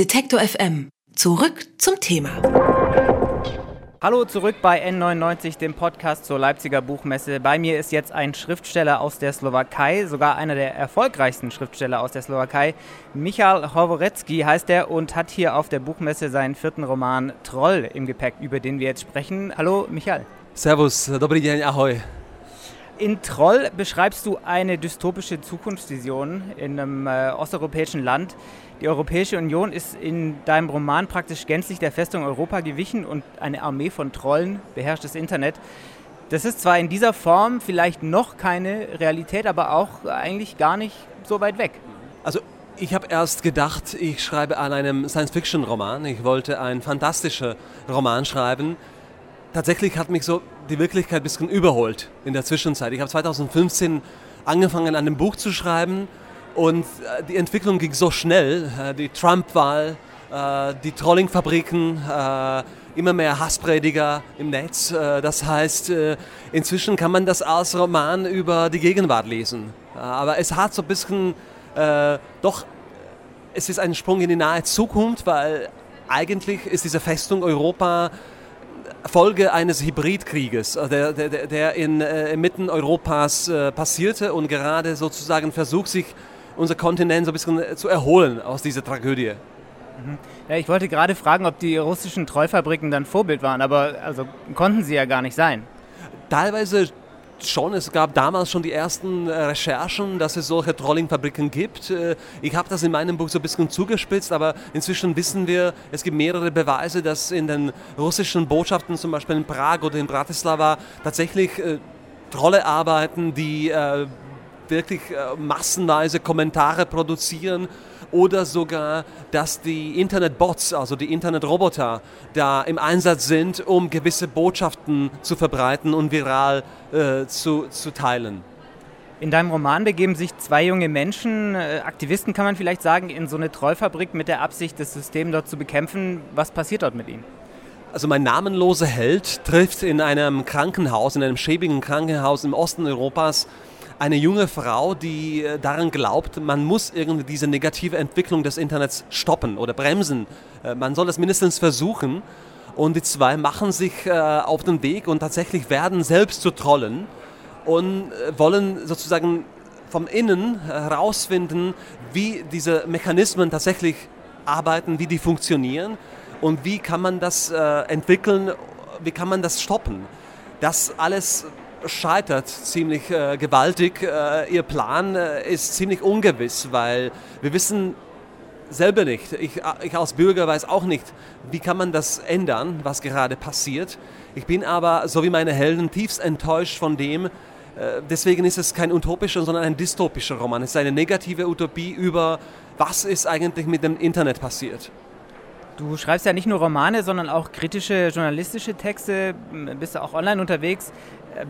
Detektor FM. Zurück zum Thema. Hallo zurück bei N99, dem Podcast zur Leipziger Buchmesse. Bei mir ist jetzt ein Schriftsteller aus der Slowakei, sogar einer der erfolgreichsten Schriftsteller aus der Slowakei. Michal Hovorecki heißt er und hat hier auf der Buchmesse seinen vierten Roman Troll im Gepäck, über den wir jetzt sprechen. Hallo Michal. Servus, dobrý deň, ahoj. In Troll beschreibst du eine dystopische Zukunftsvision in einem äh, osteuropäischen Land. Die Europäische Union ist in deinem Roman praktisch gänzlich der Festung Europa gewichen und eine Armee von Trollen beherrscht das Internet. Das ist zwar in dieser Form vielleicht noch keine Realität, aber auch eigentlich gar nicht so weit weg. Also ich habe erst gedacht, ich schreibe an einem Science-Fiction-Roman. Ich wollte einen fantastischen Roman schreiben. Tatsächlich hat mich so die Wirklichkeit ein bisschen überholt in der Zwischenzeit. Ich habe 2015 angefangen, an dem Buch zu schreiben und äh, die Entwicklung ging so schnell. Äh, die Trump-Wahl, äh, die Trollingfabriken, immer mehr Hassprediger im Netz. Das heißt, inzwischen kann man das als Roman über die Gegenwart lesen. Aber es hat so ein bisschen doch, es ist ein Sprung in die nahe Zukunft, weil eigentlich ist diese Festung Europa Folge eines Hybridkrieges, äh, der, der, der in, äh, inmitten Europas äh, passierte und gerade sozusagen versucht, sich unser Kontinent so ein bisschen äh, zu erholen aus dieser Tragödie. Mhm. Ja, ich wollte gerade fragen, ob die russischen Treufabriken dann Vorbild waren, aber also konnten sie ja gar nicht sein. Teilweise schon, es gab damals schon die ersten äh, Recherchen, dass es solche Trollingfabriken gibt. Äh, ich habe das in meinem Buch so ein bisschen zugespitzt, aber inzwischen wissen wir, es gibt mehrere Beweise, dass in den russischen Botschaften, zum Beispiel in Prag oder in Bratislava, tatsächlich äh, Trolle arbeiten, die wirklich massenweise Kommentare produzieren oder sogar, dass die Internetbots, also die Internetroboter, da im Einsatz sind, um gewisse Botschaften zu verbreiten und viral äh, zu, zu teilen. In deinem Roman begeben sich zwei junge Menschen, äh, Aktivisten kann man vielleicht sagen, in so eine Trollfabrik mit der Absicht, das System dort zu bekämpfen. Was passiert dort mit ihnen? Also mein namenloser Held trifft in einem Krankenhaus, in einem schäbigen Krankenhaus im Osten Europas eine junge Frau, die äh, daran glaubt, man muss irgendwie diese negative Entwicklung des Internets stoppen oder bremsen. Äh, man soll das mindestens versuchen. Und die zwei machen sich äh, auf den Weg und tatsächlich werden selbst zu Trollen und wollen sozusagen vom Innen herausfinden, wie diese Mechanismen tatsächlich arbeiten, wie die funktionieren und wie kann man das entwickeln, wie kann man das stoppen. Das alles scheitert ziemlich äh, gewaltig. Äh, ihr Plan äh, ist ziemlich ungewiss, weil wir wissen selber nicht, ich, äh, ich als Bürger weiß auch nicht, wie kann man das ändern, was gerade passiert. Ich bin aber, so wie meine Helden, tiefst enttäuscht von dem, äh, deswegen ist es kein utopischer, sondern ein dystopischer Roman. Es ist eine negative Utopie über, was ist eigentlich mit dem Internet passiert. Du schreibst ja nicht nur Romane, sondern auch kritische journalistische Texte, bist du auch online unterwegs.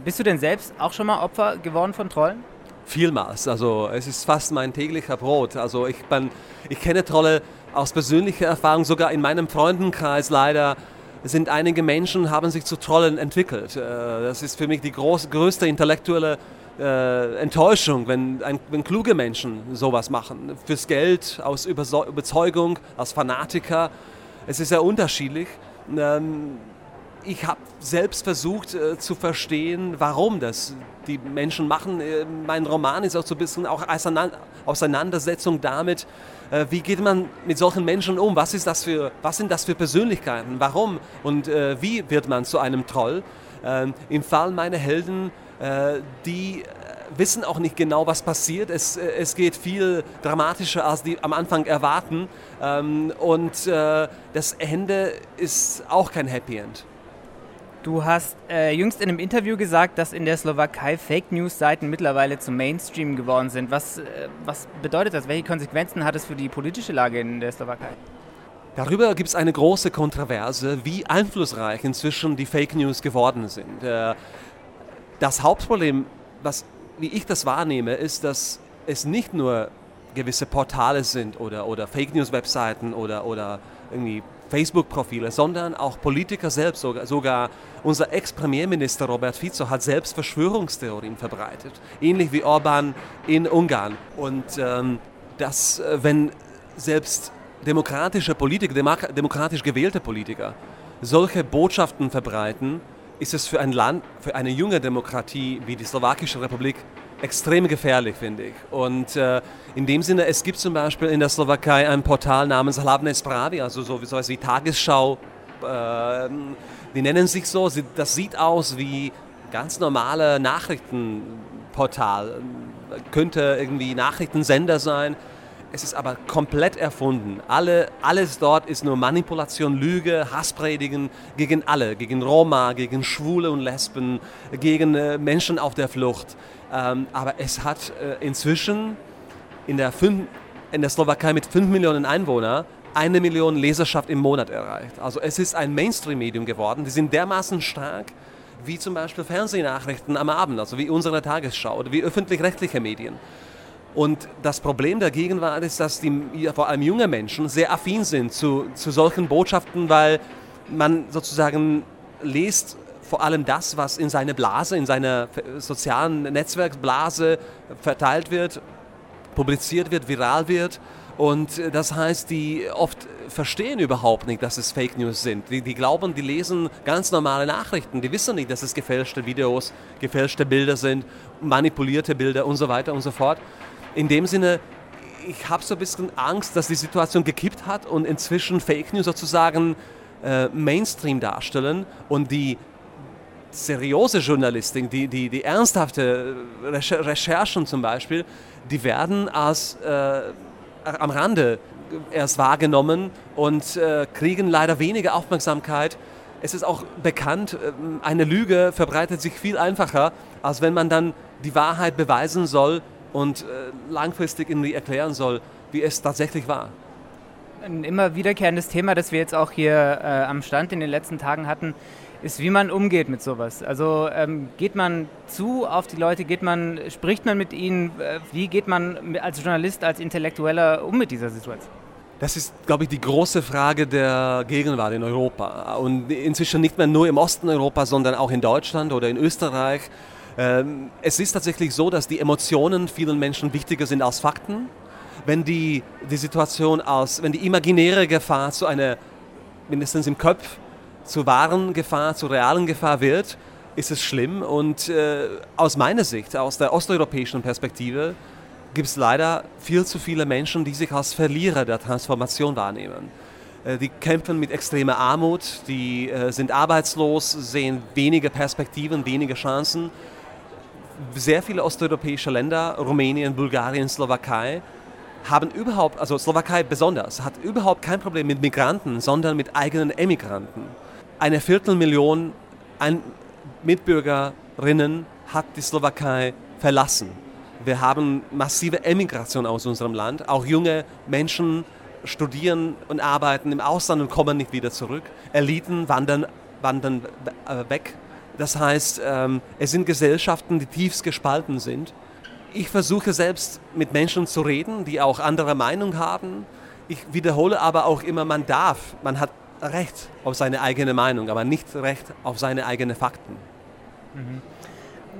Bist du denn selbst auch schon mal Opfer geworden von Trollen? Vielmals. Also es ist fast mein täglicher Brot. Also ich, bin, ich kenne Trolle aus persönlicher Erfahrung, sogar in meinem Freundenkreis leider sind einige Menschen, haben sich zu Trollen entwickelt. Äh, das ist für mich die groß, größte intellektuelle äh, Enttäuschung, wenn, ein, wenn kluge Menschen sowas machen. Fürs Geld, aus Überzeugung, als Fanatiker es ist sehr unterschiedlich. Ich habe selbst versucht äh, zu verstehen, warum das die Menschen machen. Äh, mein Roman ist auch so ein bisschen auch Auseinandersetzung damit, äh, wie geht man mit solchen Menschen um? Was, ist das für, was sind das für Persönlichkeiten? Warum und äh, wie wird man zu einem Troll? Ähm, Im Fall meiner Helden, äh, die wissen auch nicht genau, was passiert. Es, äh, es geht viel dramatischer, als die am Anfang erwarten. Ähm, und äh, das Ende ist auch kein Happy End. Du hast äh, jüngst in einem Interview gesagt, dass in der Slowakei Fake News-Seiten mittlerweile zum Mainstream geworden sind. Was, äh, was bedeutet das? Welche Konsequenzen hat es für die politische Lage in der Slowakei? Darüber gibt es eine große Kontroverse, wie einflussreich inzwischen die Fake News geworden sind. Äh, das Hauptproblem, was wie ich das wahrnehme, ist, dass es nicht nur gewisse Portale sind oder, oder Fake News Webseiten oder, oder irgendwie Facebook-Profile, sondern auch Politiker selbst, sogar, unser Ex-Premierminister Robert Fico hat selbst Verschwörungstheorien verbreitet, ähnlich wie Orban in Ungarn. Und ähm, dass, äh, wenn selbst demokratische Politiker, demokratisch gewählte Politiker solche Botschaften verbreiten, ist es für ein Land, für eine junge Demokratie wie die Slowakische Republik extrem gefährlich, finde ich. Und äh, in dem Sinne, es gibt zum Beispiel in der Slowakei ein Portal namens Hlavne Správy, also so, so wie Tagesschau. Äh, die nennen sich so, das sieht aus wie ganz normale Nachrichtenportal. Könnte irgendwie Nachrichtensender sein. Es ist aber komplett erfunden. Alle, alles dort ist nur Manipulation, Lüge, Hasspredigen gegen alle, gegen Roma, gegen Schwule und Lesben, gegen äh, Menschen auf der Flucht. Ähm, aber es hat äh, inzwischen in der, fünf, in der Slowakei mit 5 Millionen Einwohnern eine Million Leserschaft im Monat erreicht. Also es ist ein Mainstream-Medium geworden. Die sind dermaßen stark wie zum Beispiel Fernsehnachrichten am Abend, also wie unsere Tagesschau oder wie öffentlich-rechtliche Medien. Und das Problem der Gegenwart ist, dass die, vor allem junge Menschen sehr affin sind zu, zu solchen Botschaften, weil man sozusagen liest vor allem das, was in seine Blase, in seiner sozialen Netzwerkblase verteilt wird, publiziert wird, viral wird. Und das heißt, die oft verstehen überhaupt nicht, dass es Fake News sind. Die, die, glauben, die lesen ganz normale Nachrichten. Die wissen nicht, dass es gefälschte Videos, gefälschte Bilder sind, manipulierte Bilder und so weiter und so fort in dem Sinne, ich habe so ein bisschen Angst, dass die Situation gekippt hat und inzwischen Fake News sozusagen äh, Mainstream darstellen und die seriöse Journalistin, die, die, die ernsthafte Recherchen zum Beispiel, die werden als äh, am Rande erst wahrgenommen und äh, kriegen leider weniger Aufmerksamkeit. Es ist auch bekannt, äh, eine Lüge verbreitet sich viel einfacher, als wenn man dann die Wahrheit beweisen soll und äh, langfristig irgendwie erklären soll, wie es tatsächlich war. Ein immer wiederkehrendes Thema, das wir jetzt auch hier äh, am Stand in den letzten Tagen hatten, ist, wie man umgeht mit sowas. Also ähm, geht man zu auf die Leute, geht man, spricht man mit ihnen, äh, wie geht man als Journalist, als Intellektueller um mit dieser Situation? Das ist, glaube ich, die große Frage der Gegenwart in Europa. Und inzwischen nicht mehr nur im Osten Europas, sondern auch in Deutschland oder in Österreich ähm, es ist tatsächlich so, dass die Emotionen vielen Menschen wichtiger sind als Fakten. Wenn die, die Situation aus, wenn die imaginäre Gefahr zu einer, mindestens im Kopf, zu wahren Gefahr, zu realen Gefahr wird, ist es schlimm. Und äh, aus meiner Sicht, aus der osteuropäischen Perspektive, gibt es leider viel zu viele Menschen, die sich als Verlierer der Transformation wahrnehmen. Äh, die kämpfen mit extremer Armut, die äh, sind arbeitslos, sehen wenige Perspektiven, wenige Chancen sehr viele osteuropäische Länder, Rumänien, Bulgarien, Slowakei, haben überhaupt, also Slowakei besonders, hat überhaupt kein Problem mit Migranten, sondern mit eigenen Emigranten. Eine Viertelmillion Mitbürgerinnen hat die Slowakei verlassen. Wir haben massive Emigration aus unserem Land. Auch junge Menschen studieren und arbeiten im Ausland und kommen nicht wieder zurück. Eliten wandern, wandern äh, weg das heißt, ähm, es sind Gesellschaften, die tiefst gespalten sind. Ich versuche selbst mit Menschen zu reden, die auch andere Meinung haben. Ich wiederhole aber auch immer, man darf, man hat Recht auf seine eigene Meinung, aber nicht Recht auf seine eigenen Fakten. Mhm.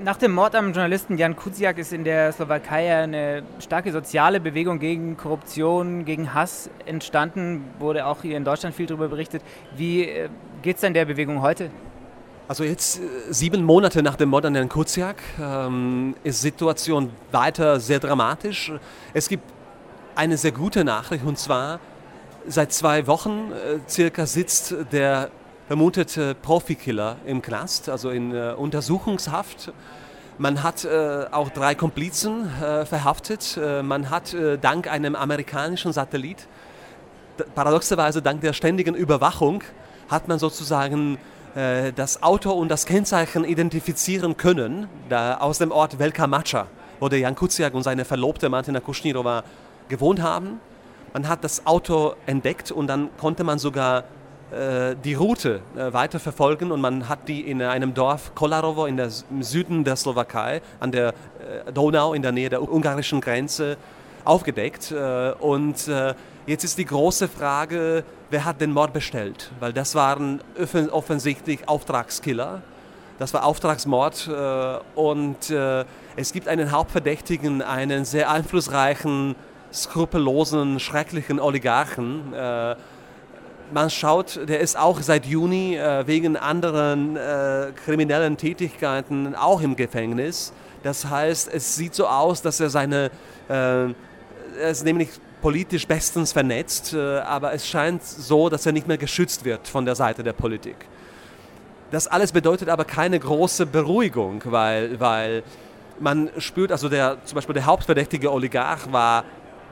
Nach dem Mord am Journalisten Jan Kuciak ist in der Slowakei eine starke soziale Bewegung gegen Korruption, gegen Hass entstanden. Wurde auch hier in Deutschland viel darüber berichtet. Wie äh, geht es denn der Bewegung heute? Also jetzt äh, sieben Monate nach dem Mord an Herrn Kuciak ähm, ist die Situation weiter sehr dramatisch. Es gibt eine sehr gute Nachricht und zwar seit zwei Wochen äh, circa sitzt der vermutete Profikiller im Knast, also in äh, Untersuchungshaft. Man hat äh, auch drei Komplizen äh, verhaftet. Äh, man hat dank einem amerikanischen Satellit, paradoxerweise dank der ständigen Überwachung, hat man sozusagen das Auto und das Kennzeichen identifizieren können, da aus dem Ort Velka Macha, wo der Jan Kuciak und seine Verlobte Martina Kuschnirova gewohnt haben. Man hat das Auto entdeckt und dann konnte man sogar äh, die Route äh, weiter verfolgen und man hat die in einem Dorf Kolarovo in der, im Süden der Slowakei an der äh, Donau in der Nähe der ungarischen Grenze aufgedeckt. Äh, und äh, jetzt ist die große Frage, wer hat den Mord bestellt? Weil das waren offensichtlich Auftragskiller. Das war Auftragsmord äh, und es gibt einen Hauptverdächtigen, einen sehr einflussreichen skrupellosen, schrecklichen Oligarchen. Äh, man schaut, der ist auch seit Juni äh, wegen anderen äh, kriminellen Tätigkeiten auch im Gefängnis. Das heißt, es sieht so aus, dass er seine, äh, er ist nämlich politisch bestens vernetzt, äh, aber es scheint so, dass er nicht mehr geschützt wird von der Seite der Politik. Das alles bedeutet aber keine große Beruhigung, weil, weil man spürt, also der, zum Beispiel der hauptverdächtige Oligarch war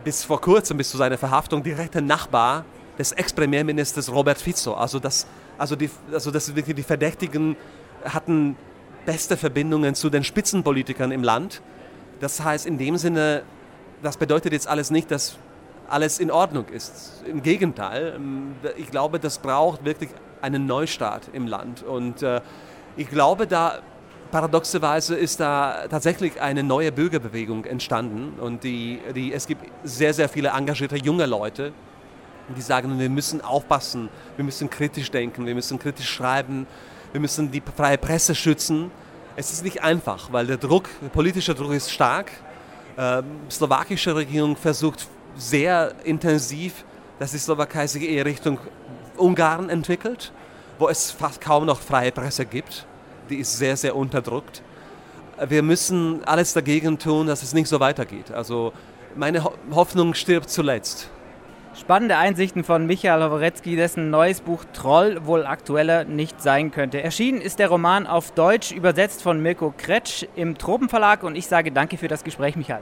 bis vor kurzem, bis zu seiner Verhaftung, direkter Nachbar des Ex-Premierministers Robert Fico. Also, das, also, die, also das, die Verdächtigen hatten beste Verbindungen zu den Spitzenpolitikern im Land. Das heißt, in dem Sinne, das bedeutet jetzt alles nicht, dass alles in Ordnung ist. Im Gegenteil, ähm, ich glaube, das braucht wirklich einen Neustart im Land. Und äh, ich glaube, da paradoxerweise ist da tatsächlich eine neue Bürgerbewegung entstanden. Und die, die, es gibt sehr, sehr viele engagierte junge Leute, die sagen, wir müssen aufpassen, wir müssen kritisch denken, wir müssen kritisch schreiben, wir müssen die freie Presse schützen. Es ist nicht einfach, weil der Druck, der politische Druck ist stark. Ähm, die slowakische Regierung versucht sehr intensiv, dass die Slowakei sich eher Richtung Ungarn entwickelt, wo es fast kaum noch freie Presse gibt. Die ist sehr, sehr unterdrückt. Wir müssen alles dagegen tun, dass es nicht so weitergeht. Also meine Hoffnung stirbt zuletzt. Spannende Einsichten von Michael Howorecki, dessen neues Buch Troll wohl aktueller nicht sein könnte. Erschienen ist der Roman auf Deutsch, übersetzt von Mirko Kretsch im Tropenverlag und ich sage danke für das Gespräch, Michael.